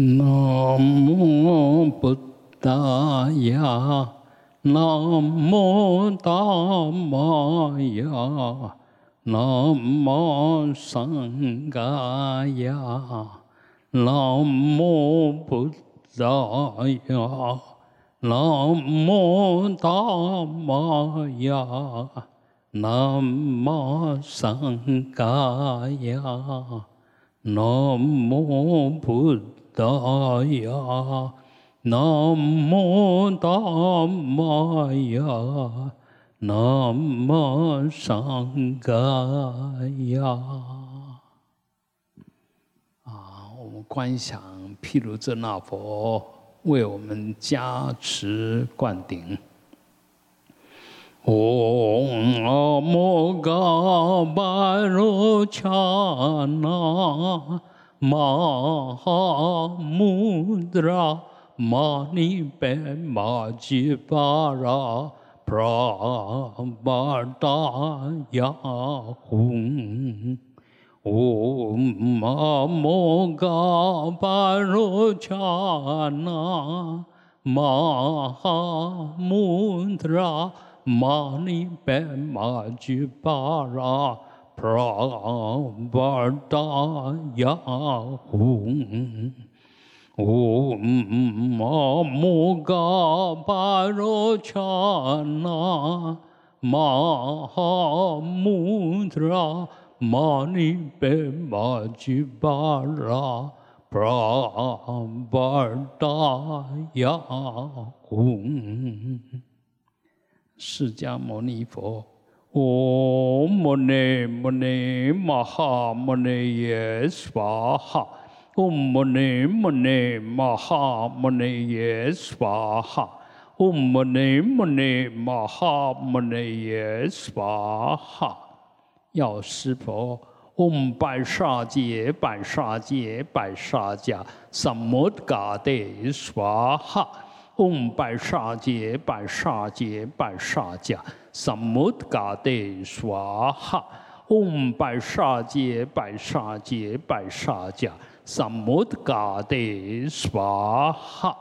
南无布达雅，南无达玛雅，南无僧伽雅，南无布达雅，南无达玛雅，南无僧伽雅，南无布。大呀，南无大摩呀，南无上感呀。啊，我们观想毗卢遮那佛为我们加持灌顶。嗡阿摩嘎巴罗恰那。玛哈摩那玛尼苯玛吉巴拉，布拉达雅空，乌玛摩嘎巴罗迦那。玛哈穆达拉玛尼贝玛吉巴拉布拉巴达雅吽，嗡阿摩嘎巴罗迦那玛哈穆达拉玛尼贝玛吉巴拉。p r a b a d a y a h u m Om Namo Parachana Mahamudra Mani Pema Jibara Prabhadaya Hum 释迦牟尼佛。唵嘛呢嘛呢嘛哈嘛呢耶娑哈，唵嘛呢嘛呢嘛哈嘛呢耶娑哈，唵嘛呢嘛呢嘛哈嘛呢耶娑哈。药师佛，唵白沙界白沙界白沙界，萨摩嘎德娑哈。嗡白沙界白沙界白沙界，萨摩嘎德娑哈。嗡白沙界白沙界白沙界，萨摩嘎德娑哈。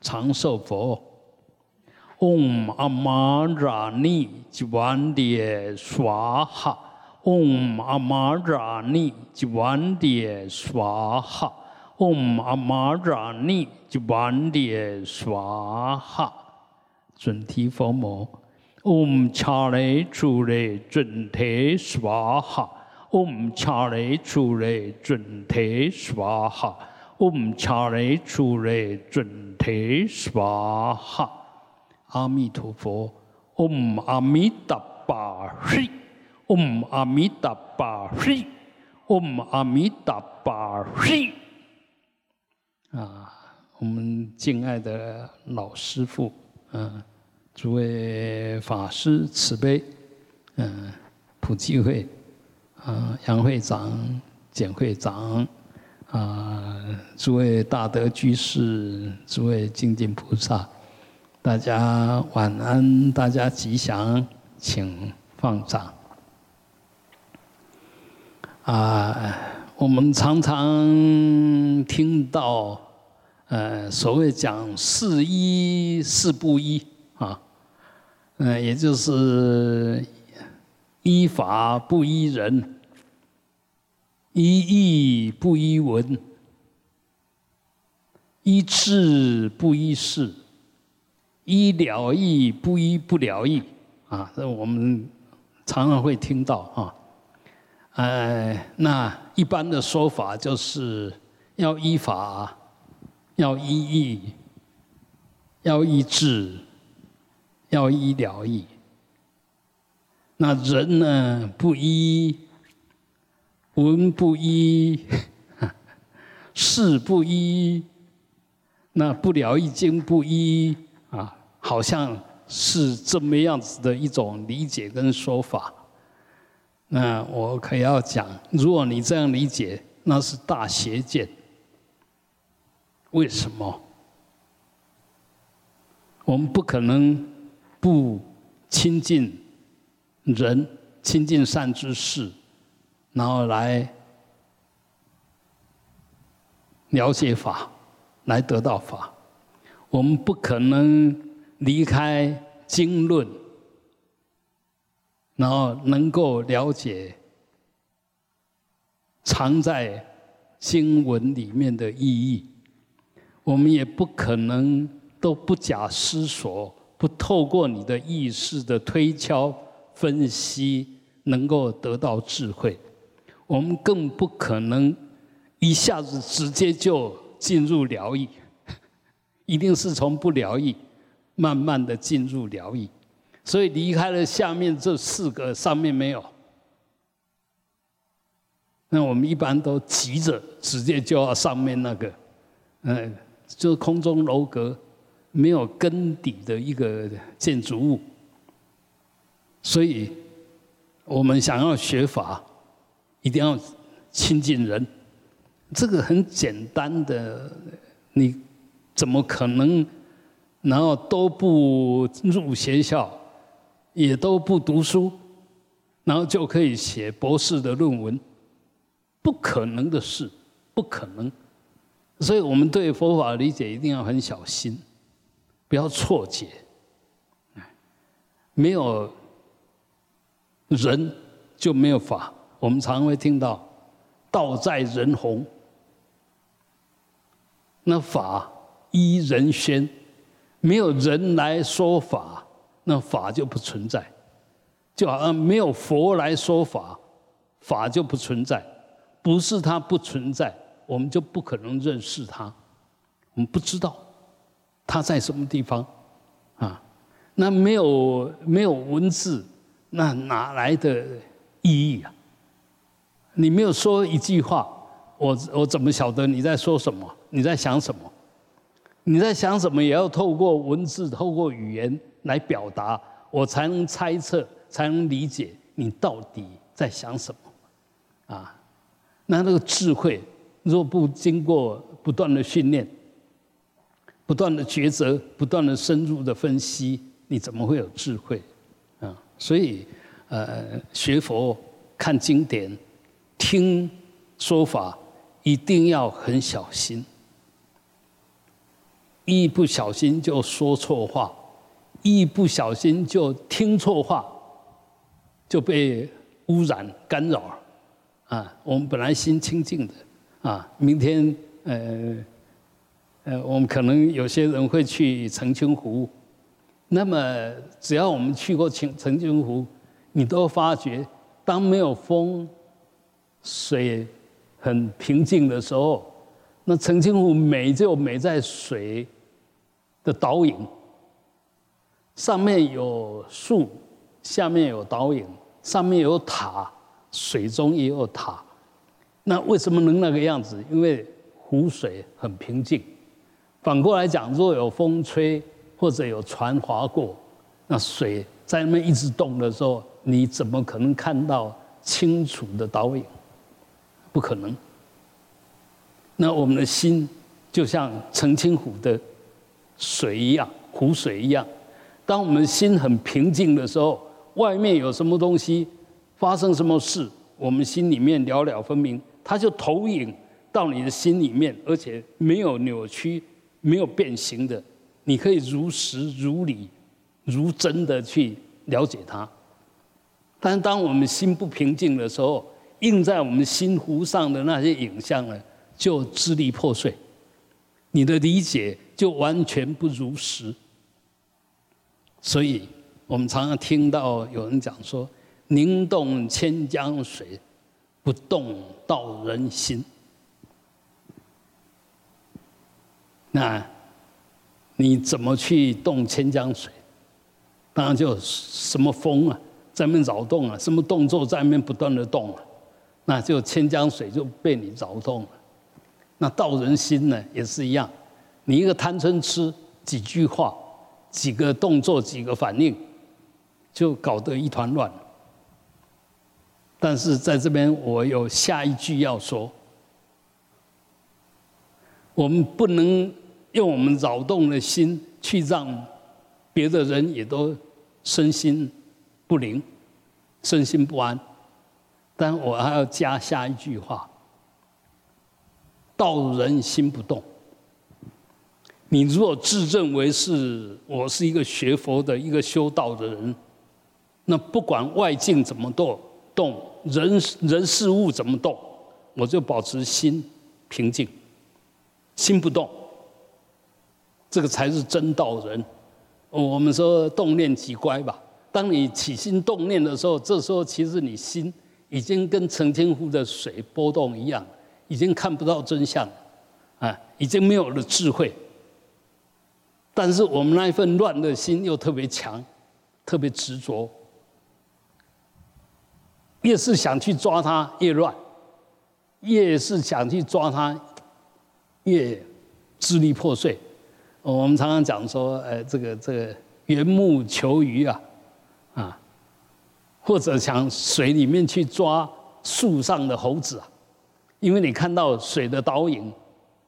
长寿佛，嗡阿玛扎尼吉万迭娑哈。嗡阿玛扎尼吉万迭娑哈。嗡阿玛扎尼吉万列娑哈，准提佛摩。嗡恰雷楚雷准提娑哈。嗡恰雷楚雷准提娑哈。嗡恰雷楚雷准提娑哈。阿弥陀佛。嗡阿弥达巴嘿。嗡阿弥达巴嘿。嗡阿弥达巴嘿。啊，我们敬爱的老师傅，嗯，诸位法师慈悲，嗯，普济会，啊，杨会长、简会长，啊，诸位大德居士，诸位精进菩萨，大家晚安，大家吉祥，请放掌。啊，我们常常听到。呃，所谓讲四一四不一啊，嗯，也就是依法不依人，依义不依文，依智不依事，依了义不依不了义啊，这我们常常会听到啊。呃，那一般的说法就是要依法。要依义，要依智，要医了义。那人呢？不医，文不医，事不医，那不了义经不医啊，好像是这么样子的一种理解跟说法。那我可要讲，如果你这样理解，那是大邪见。为什么？我们不可能不亲近人、亲近善知识，然后来了解法，来得到法。我们不可能离开经论，然后能够了解藏在经文里面的意义。我们也不可能都不假思索，不透过你的意识的推敲分析，能够得到智慧。我们更不可能一下子直接就进入疗愈。一定是从不疗愈，慢慢的进入疗愈，所以离开了下面这四个，上面没有。那我们一般都急着直接就要上面那个，嗯，就是空中楼阁，没有根底的一个建筑物。所以，我们想要学法，一定要亲近人，这个很简单的，你。怎么可能？然后都不入学校，也都不读书，然后就可以写博士的论文？不可能的事，不可能。所以我们对佛法理解一定要很小心，不要错解。没有人就没有法。我们常会听到“道在人弘”，那法。依人宣，没有人来说法，那法就不存在。就好像没有佛来说法，法就不存在。不是它不存在，我们就不可能认识它。我们不知道它在什么地方啊？那没有没有文字，那哪来的意义啊？你没有说一句话，我我怎么晓得你在说什么？你在想什么？你在想什么？也要透过文字、透过语言来表达，我才能猜测，才能理解你到底在想什么。啊，那那个智慧，若不经过不断的训练、不断的抉择、不断的深入的分析，你怎么会有智慧？啊，所以，呃，学佛、看经典、听说法，一定要很小心。一不小心就说错话，一不小心就听错话，就被污染干扰了。啊，我们本来心清净的，啊，明天呃呃，我们可能有些人会去澄清湖，那么只要我们去过澄澄清湖，你都发觉，当没有风，水很平静的时候。那澄清湖美就美在水的倒影，上面有树，下面有倒影，上面有塔，水中也有塔。那为什么能那个样子？因为湖水很平静。反过来讲，若有风吹或者有船划过，那水在那边一直动的时候，你怎么可能看到清楚的倒影？不可能。那我们的心就像澄清湖的水一样，湖水一样。当我们心很平静的时候，外面有什么东西发生什么事，我们心里面了了分明，它就投影到你的心里面，而且没有扭曲、没有变形的，你可以如实、如理、如真的去了解它。但当我们心不平静的时候，映在我们心湖上的那些影像呢？就支离破碎，你的理解就完全不如实。所以我们常常听到有人讲说：“宁动千江水，不动道人心。”那你怎么去动千江水？当然就什么风啊，在那边扰动啊，什么动作在那边不断的动啊，那就千江水就被你扰动了。那道人心呢，也是一样。你一个贪嗔痴，几句话，几个动作，几个反应，就搞得一团乱。但是在这边，我有下一句要说：我们不能用我们扰动的心去让别的人也都身心不宁、身心不安。但我还要加下一句话。道人心不动。你如果自认为是我是一个学佛的一个修道的人，那不管外境怎么动动，人人事物怎么动，我就保持心平静，心不动。这个才是真道人。我们说动念即乖吧。当你起心动念的时候，这时候其实你心已经跟澄清湖的水波动一样，已经看不到真相，啊，已经没有了智慧。但是我们那一份乱的心又特别强，特别执着。越是想去抓它，越乱；越是想去抓它，越支离破碎。我们常常讲说，呃，这个这个缘木求鱼啊，啊，或者想水里面去抓树上的猴子啊，因为你看到水的倒影，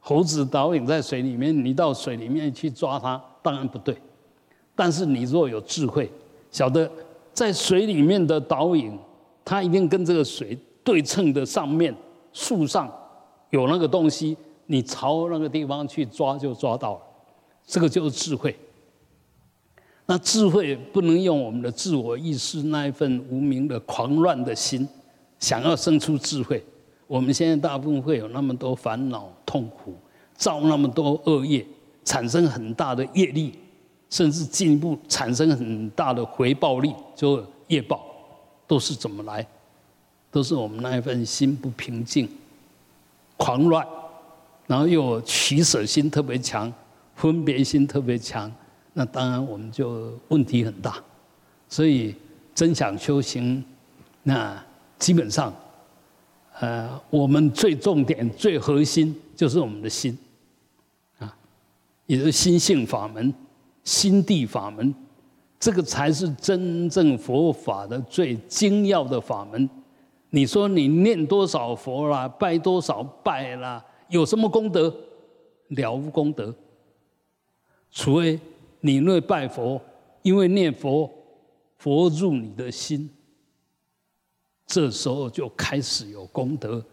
猴子倒影在水里面，你到水里面去抓它，当然不对。但是你若有智慧，晓得在水里面的倒影。它一定跟这个水对称的上面树上有那个东西，你朝那个地方去抓就抓到了，这个就是智慧。那智慧不能用我们的自我意识那一份无名的狂乱的心，想要生出智慧。我们现在大部分会有那么多烦恼痛苦，造那么多恶业，产生很大的业力，甚至进一步产生很大的回报力，就业报。都是怎么来？都是我们那一份心不平静、狂乱，然后又取舍心特别强、分别心特别强，那当然我们就问题很大。所以真想修行，那基本上，呃，我们最重点、最核心就是我们的心，啊，也是心性法门、心地法门。这个才是真正佛法的最精要的法门。你说你念多少佛啦，拜多少拜啦，有什么功德？了无功德。除非你那拜佛，因为念佛，佛入你的心，这时候就开始有功德。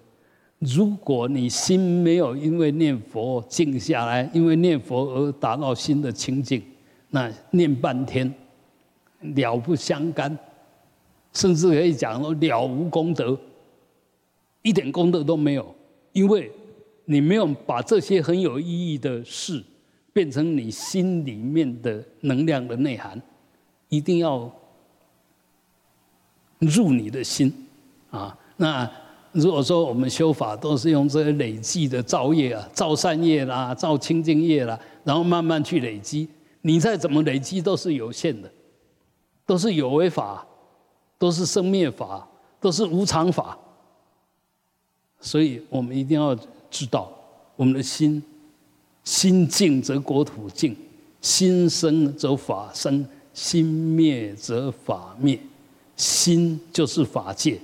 如果你心没有因为念佛静下来，因为念佛而达到心的清净，那念半天。了不相干，甚至可以讲说了无功德，一点功德都没有，因为你没有把这些很有意义的事变成你心里面的能量的内涵，一定要入你的心啊。那如果说我们修法都是用这些累积的造业啊，造善业啦，造清净业啦，然后慢慢去累积，你再怎么累积都是有限的。都是有为法，都是生灭法，都是无常法。所以我们一定要知道，我们的心，心静则国土静，心生则法生，心灭则法灭。心就是法界。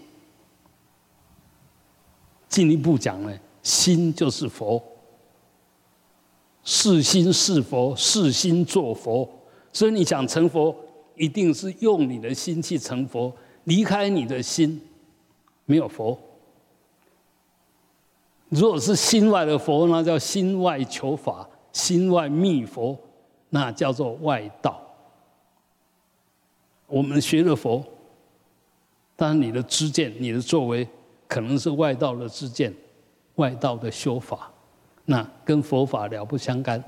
进一步讲呢，心就是佛。是心是佛，是心做佛。所以你想成佛。一定是用你的心去成佛，离开你的心，没有佛。如果是心外的佛，那叫心外求法，心外觅佛，那叫做外道。我们学了佛，当然你的知见、你的作为，可能是外道的知见、外道的修法，那跟佛法了不相干。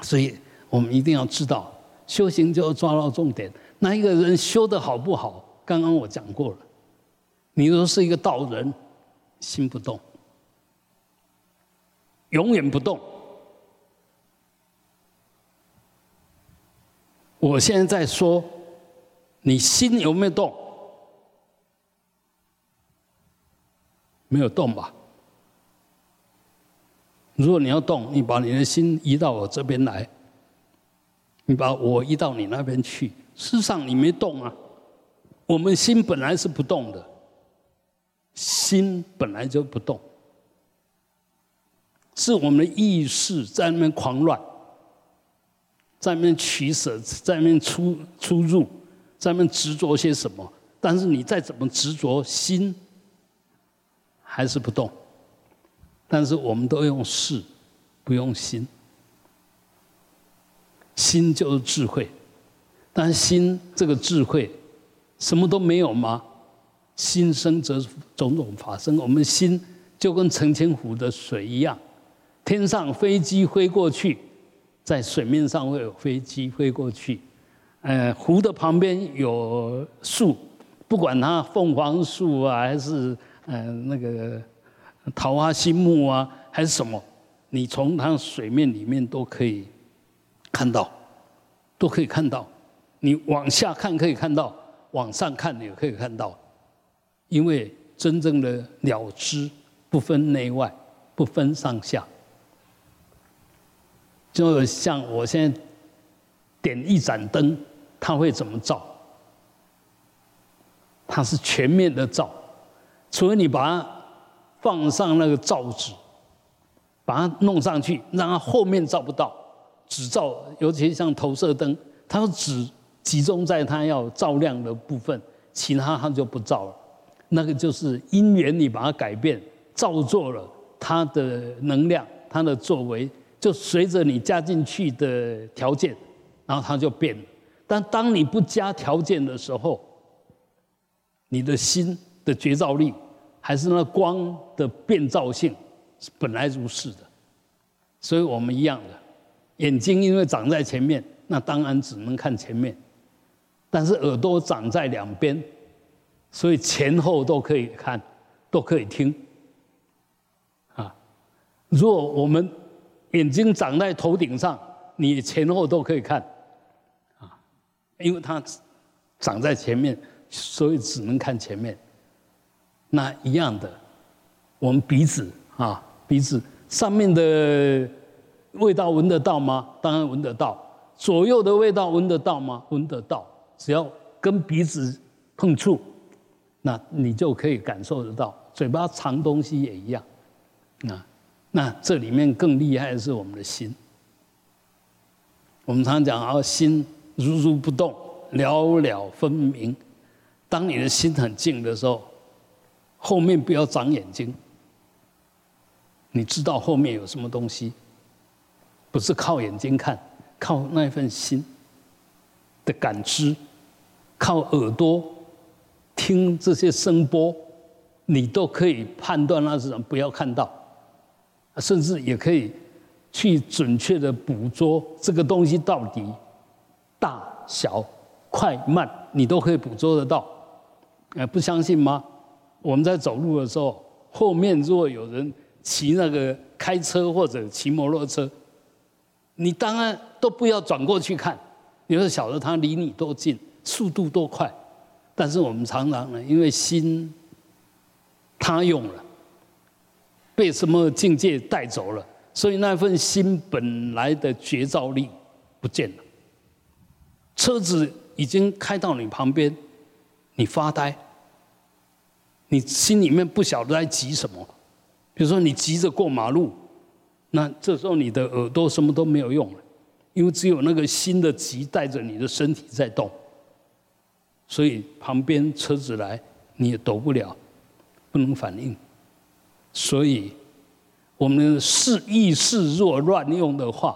所以我们一定要知道。修行就要抓到重点。那一个人修的好不好？刚刚我讲过了。你若是一个道人，心不动，永远不动。我现在在说，你心有没有动？没有动吧？如果你要动，你把你的心移到我这边来。你把我移到你那边去，事实上你没动啊。我们心本来是不动的，心本来就不动，是我们的意识在那边狂乱，在那边取舍，在那边出出入，在那边执着些什么。但是你再怎么执着，心还是不动。但是我们都用事，不用心。心就是智慧，但心这个智慧，什么都没有吗？心生则种种法生。我们心就跟澄清湖的水一样，天上飞机飞过去，在水面上会有飞机飞过去。呃，湖的旁边有树，不管它凤凰树啊，还是呃那个桃花心木啊，还是什么，你从它水面里面都可以看到，都可以看到。你往下看可以看到，往上看也可以看到。因为真正的了知不分内外，不分上下，就像我现在点一盏灯，它会怎么照？它是全面的照，除非你把它放上那个罩子，把它弄上去，让它后面照不到，只照，尤其像投射灯，它只集中在它要照亮的部分，其他它就不照了。那个就是因缘，你把它改变，造作了它的能量，它的作为，就随着你加进去的条件，然后它就变。但当你不加条件的时候，你的心的觉照力，还是那光的变造性，是本来如是的。所以我们一样的，眼睛因为长在前面，那当然只能看前面，但是耳朵长在两边。所以前后都可以看，都可以听，啊！如果我们眼睛长在头顶上，你前后都可以看，啊，因为它长在前面，所以只能看前面。那一样的，我们鼻子啊，鼻子上面的味道闻得到吗？当然闻得到。左右的味道闻得到吗？闻得到。只要跟鼻子碰触。那你就可以感受得到，嘴巴藏东西也一样，啊，那这里面更厉害的是我们的心。我们常讲啊，心如如不动，了了分明。当你的心很静的时候，后面不要长眼睛，你知道后面有什么东西，不是靠眼睛看，靠那份心的感知，靠耳朵。听这些声波，你都可以判断那是什么，不要看到，甚至也可以去准确的捕捉这个东西到底大小、快慢，你都可以捕捉得到。哎，不相信吗？我们在走路的时候，后面如果有人骑那个开车或者骑摩托车，你当然都不要转过去看，你会晓得他离你多近，速度多快。但是我们常常呢，因为心他用了，被什么境界带走了，所以那份心本来的觉照力不见了。车子已经开到你旁边，你发呆，你心里面不晓得在急什么。比如说你急着过马路，那这时候你的耳朵什么都没有用了，因为只有那个心的急带着你的身体在动。所以旁边车子来，你也躲不了，不能反应。所以，我们是意识若乱用的话，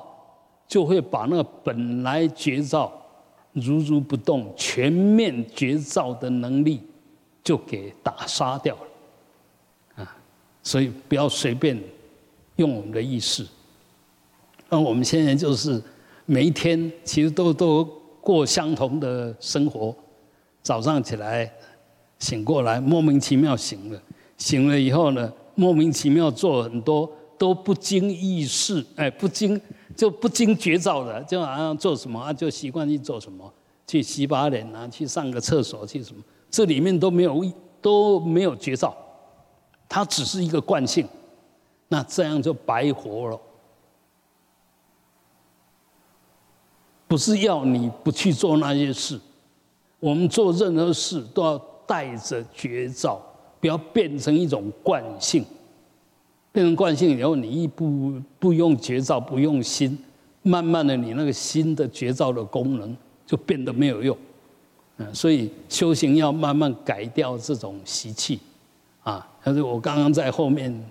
就会把那个本来觉照如如不动、全面觉照的能力，就给打杀掉了。啊，所以不要随便用我们的意识。那我们现在就是每一天其实都都过相同的生活。早上起来，醒过来，莫名其妙醒了。醒了以后呢，莫名其妙做很多都不经意识，哎，不经就不经觉照的，就好像做什么啊，就习惯去做什么，去洗把脸啊，去上个厕所去什么，这里面都没有都没有觉照，它只是一个惯性，那这样就白活了。不是要你不去做那些事。我们做任何事都要带着觉照，不要变成一种惯性。变成惯性以后，你一不不用觉照，不用心，慢慢的，你那个新的觉照的功能就变得没有用。嗯，所以修行要慢慢改掉这种习气。啊，但是我刚刚在后面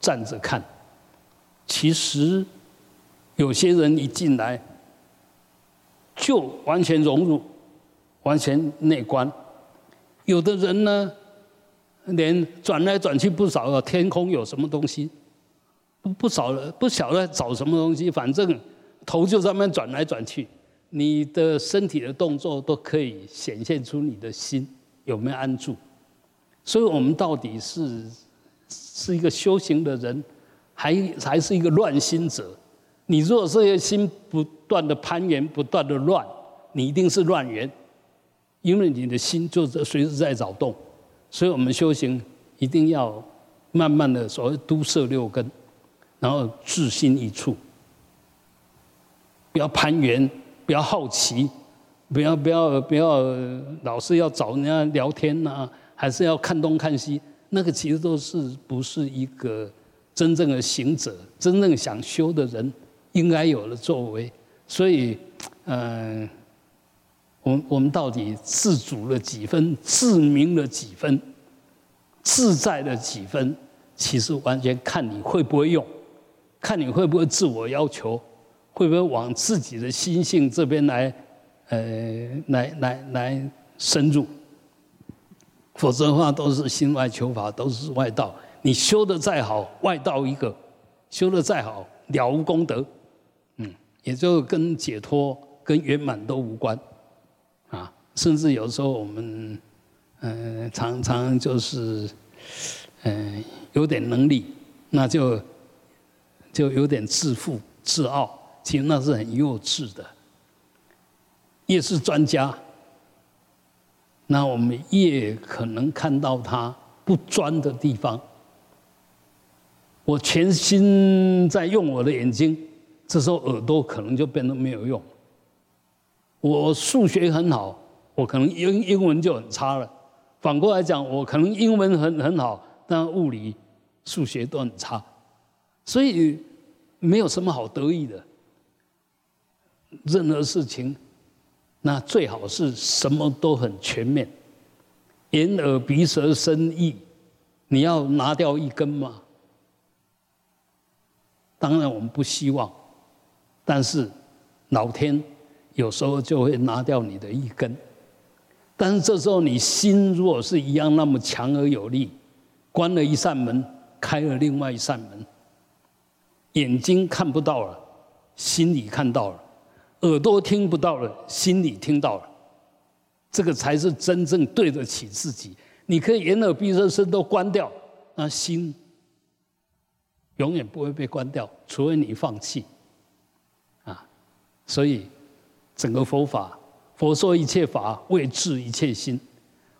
站着看。其实有些人一进来就完全融入，完全内观；有的人呢，连转来转去不少，天空有什么东西，不不少了，不晓得找什么东西，反正头就在那转来转去。你的身体的动作都可以显现出你的心有没有安住。所以我们到底是是一个修行的人，还还是一个乱心者？你如果这个心不断的攀援，不断的乱，你一定是乱源，因为你的心就是随时在扰动。所以我们修行一定要慢慢的所谓都摄六根，然后自心一处，不要攀援，不要好奇，不要不要不要老是要找人家聊天呐。还是要看东看西，那个其实都是不是一个真正的行者，真正想修的人应该有的作为。所以，嗯，我我们到底自主了几分，自明了几分，自在了几分，其实完全看你会不会用，看你会不会自我要求，会不会往自己的心性这边来，呃，来来来深入。否则的话，都是心外求法，都是外道。你修的再好，外道一个；修的再好，了无功德。嗯，也就跟解脱、跟圆满都无关。甚至有时候我们，嗯，常常就是，嗯，有点能力，那就就有点自负、自傲，其实那是很幼稚的。越是专家。那我们越可能看到他不专的地方。我全心在用我的眼睛，这时候耳朵可能就变得没有用。我数学很好，我可能英英文就很差了。反过来讲，我可能英文很很好，但物理、数学都很差。所以没有什么好得意的。任何事情。那最好是什么都很全面，眼耳鼻舌身意，你要拿掉一根吗？当然我们不希望，但是老天有时候就会拿掉你的一根。但是这时候你心如果是一样那么强而有力，关了一扇门，开了另外一扇门，眼睛看不到了，心里看到了。耳朵听不到了，心里听到了，这个才是真正对得起自己。你可以眼耳鼻舌身都关掉，那心永远不会被关掉，除非你放弃。啊，所以整个佛法，佛说一切法为治一切心。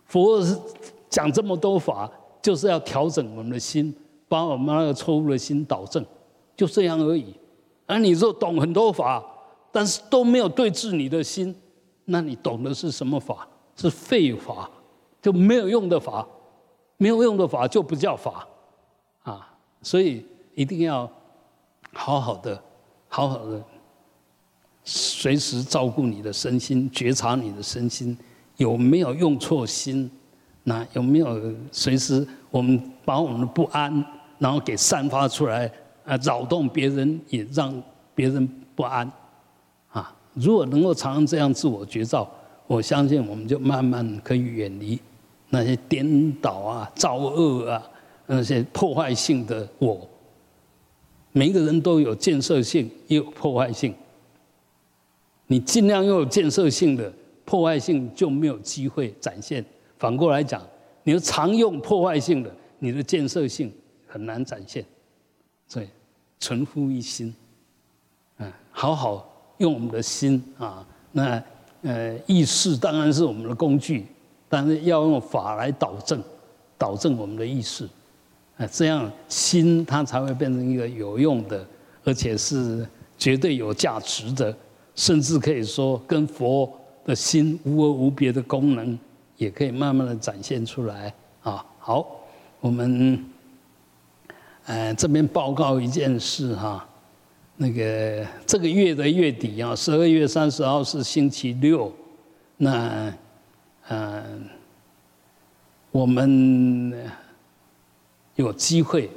佛讲这么多法，就是要调整我们的心，把我们那个错误的心导正，就这样而已。而你若懂很多法。但是都没有对治你的心，那你懂的是什么法？是废法，就没有用的法，没有用的法就不叫法，啊！所以一定要好好的、好好的，随时照顾你的身心，觉察你的身心有没有用错心，那有没有随时我们把我们的不安，然后给散发出来，啊，扰动别人，也让别人不安啊。如果能够常常这样自我觉照，我相信我们就慢慢可以远离那些颠倒啊、造恶啊、那些破坏性的我。每一个人都有建设性，也有破坏性。你尽量用有建设性的，破坏性就没有机会展现。反过来讲，你要常用破坏性的，你的建设性很难展现。所以，存乎一心，嗯，好好。用我们的心啊，那呃意识当然是我们的工具，但是要用法来导正，导正我们的意识，啊，这样心它才会变成一个有用的，而且是绝对有价值的，甚至可以说跟佛的心无二无别的功能，也可以慢慢的展现出来啊。好，我们呃这边报告一件事哈。那个这个月的月底啊，十二月三十号是星期六，那嗯，我们有机会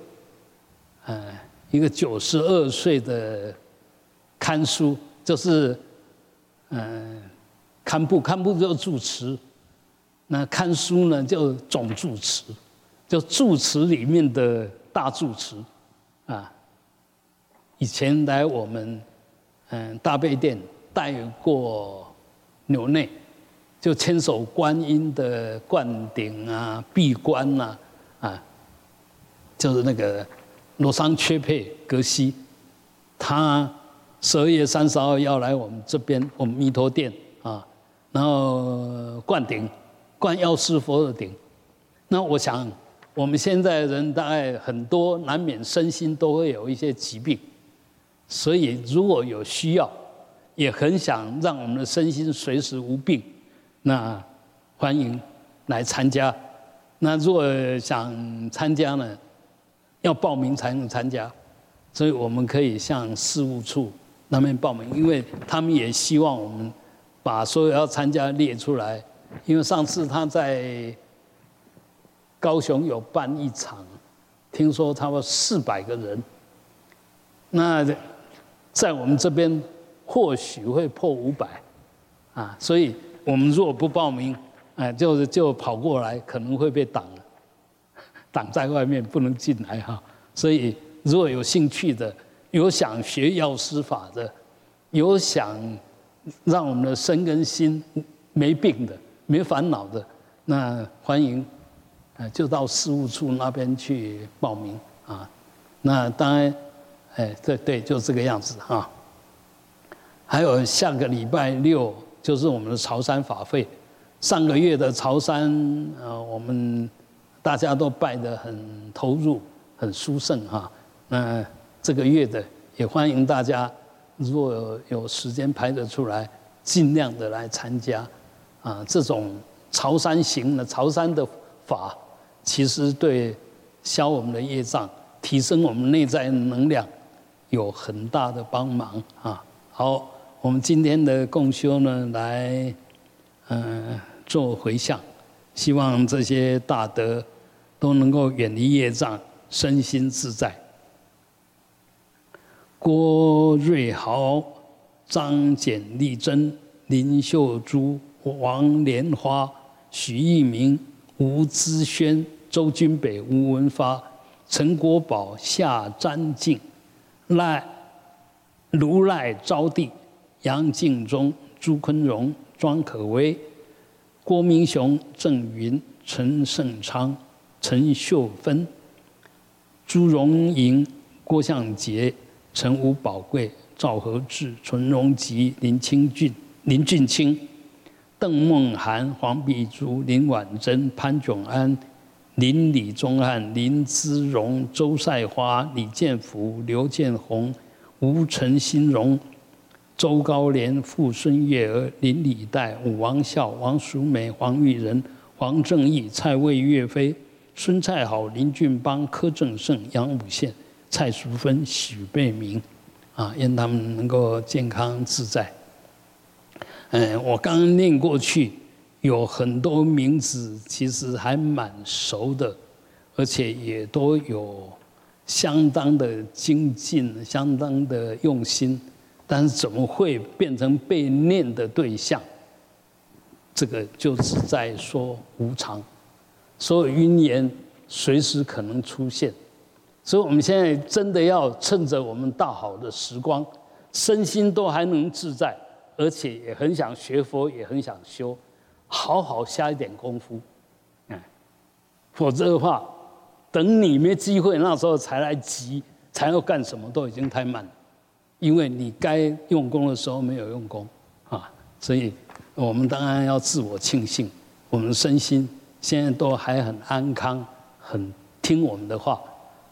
呃，一个九十二岁的看书，就是嗯，堪布堪布就住持，那看书呢就总住持，就住持里面的大住持，啊，以前来我们嗯大悲殿带过牛内。就千手观音的灌顶啊、闭关呐，啊，就是那个罗桑缺配格西，他十二月三十号要来我们这边，我们弥陀殿啊，然后灌顶，灌药师佛的顶。那我想，我们现在人大概很多难免身心都会有一些疾病，所以如果有需要，也很想让我们的身心随时无病。那欢迎来参加。那如果想参加呢，要报名才能参加。所以我们可以向事务处那边报名，因为他们也希望我们把所有要参加列出来。因为上次他在高雄有办一场，听说差不多四百个人。那在我们这边或许会破五百啊，所以。我们如果不报名，哎，就是就跑过来，可能会被挡，挡在外面，不能进来哈。所以，如果有兴趣的，有想学药师法的，有想让我们的身跟心没病的、没烦恼的，那欢迎，呃，就到事务处那边去报名啊。那当然，哎，对对，就这个样子哈。还有下个礼拜六。就是我们的潮汕法会，上个月的潮汕，呃，我们大家都拜得很投入，很殊胜哈。那这个月的也欢迎大家，如果有时间排得出来，尽量的来参加。啊，这种潮山行的潮山的法，其实对消我们的业障、提升我们内在能量，有很大的帮忙啊。好。我们今天的共修呢，来，嗯，做回向，希望这些大德都能够远离业障，身心自在。郭瑞豪、张简丽珍、林秀珠、王莲花、许一鸣、吴资轩、周君北、吴文发、陈国宝、夏占静、赖如赖招娣。杨敬忠、朱坤荣、庄可威、郭明雄、郑云、陈胜昌、陈秀芬、朱荣莹、郭向杰、陈武宝贵、赵和志、陈荣吉、林清俊、林俊清、邓梦涵、黄碧珠、林婉珍、潘炯安、林李宗汉、林姿荣、周赛花、李建福、刘建宏、吴陈新荣。周高连、傅孙月娥、林李代、武王孝、王淑美、黄玉仁、黄正义、蔡魏岳飞、孙蔡好、林俊邦、柯正胜、杨武宪、蔡淑芬、许贝明，啊，愿他们能够健康自在。嗯，我刚刚念过去，有很多名字，其实还蛮熟的，而且也都有相当的精进，相当的用心。但是怎么会变成被念的对象？这个就是在说无常，所有因缘随时可能出现，所以我们现在真的要趁着我们大好的时光，身心都还能自在，而且也很想学佛，也很想修，好好下一点功夫，嗯，否则的话，等你没机会，那时候才来急，才要干什么，都已经太慢了。因为你该用功的时候没有用功，啊，所以我们当然要自我庆幸，我们身心现在都还很安康，很听我们的话，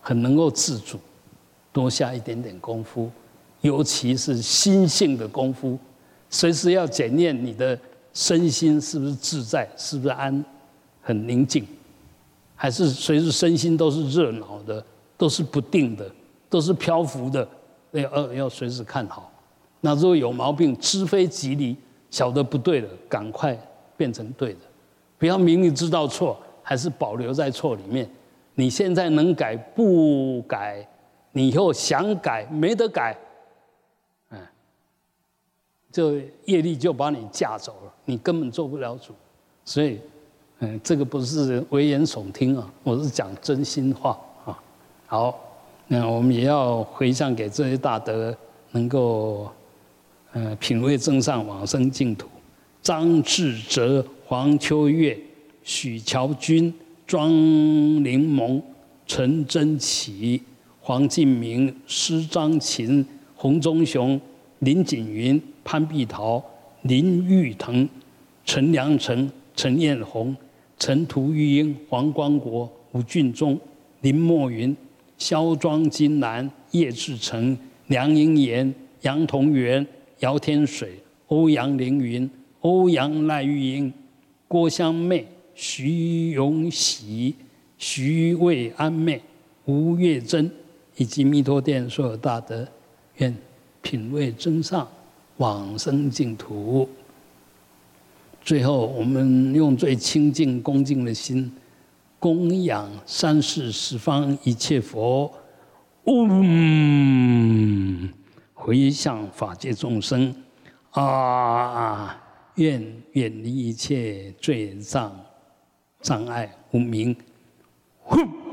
很能够自主，多下一点点功夫，尤其是心性的功夫，随时要检验你的身心是不是自在，是不是安，很宁静，还是随时身心都是热闹的，都是不定的，都是漂浮的。要要随时看好，那如果有毛病，知非即离，晓得不对了，赶快变成对的，不要明明知道错，还是保留在错里面。你现在能改不改，你以后想改没得改，嗯，就业力就把你架走了，你根本做不了主。所以，嗯，这个不是危言耸听啊，我是讲真心话啊。好，那我们也要回向给这些大德，能够，呃，品味真上往生净土。张志哲、黄秋月、许乔军、庄林萌、陈真奇、黄敬明、施张琴、洪忠雄、林锦云、潘碧桃、林玉腾、陈良成、陈艳红、陈图玉英、黄光国、吴俊忠、林墨云、肖庄金兰、叶志成、梁英岩、杨同元、姚天水、欧阳凌云。欧阳赖玉英、郭香妹、徐永喜、徐卫安妹、吴月珍，以及弥陀殿所有大德，愿品味真上，往生净土。最后，我们用最清净恭敬的心，供养三世十方一切佛，嗡，回向法界众生，啊。愿远离一切罪障障碍无明，呼。